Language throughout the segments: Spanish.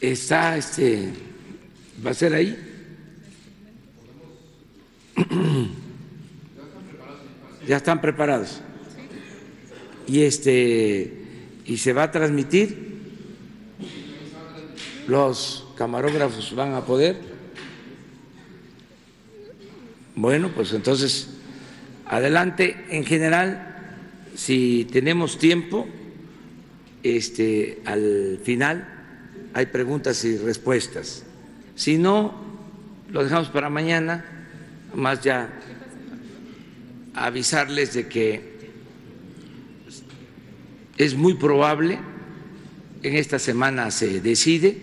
está, este, va a ser ahí. Ya están preparados. Y este y se va a transmitir. Los camarógrafos van a poder. Bueno, pues entonces adelante. En general, si tenemos tiempo, este, al final hay preguntas y respuestas. Si no, lo dejamos para mañana, más ya avisarles de que es muy probable, en esta semana se decide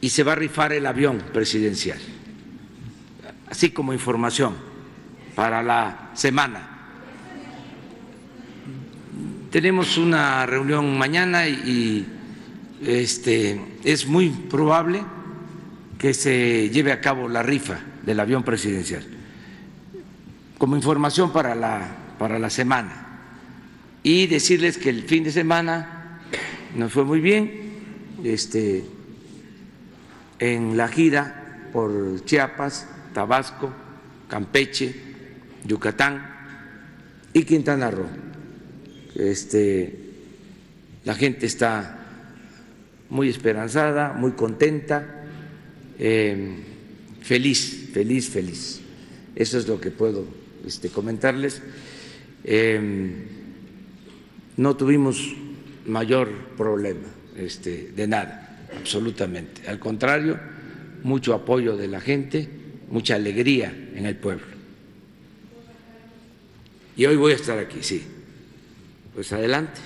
y se va a rifar el avión presidencial, así como información para la semana. Tenemos una reunión mañana y este, es muy probable que se lleve a cabo la rifa del avión presidencial, como información para la, para la semana. Y decirles que el fin de semana nos fue muy bien este, en la gira por Chiapas, Tabasco, Campeche, Yucatán y Quintana Roo. Este, la gente está muy esperanzada, muy contenta, eh, feliz, feliz, feliz. Eso es lo que puedo este, comentarles. Eh, no tuvimos mayor problema este, de nada, absolutamente. Al contrario, mucho apoyo de la gente, mucha alegría en el pueblo. Y hoy voy a estar aquí, sí. Pues adelante.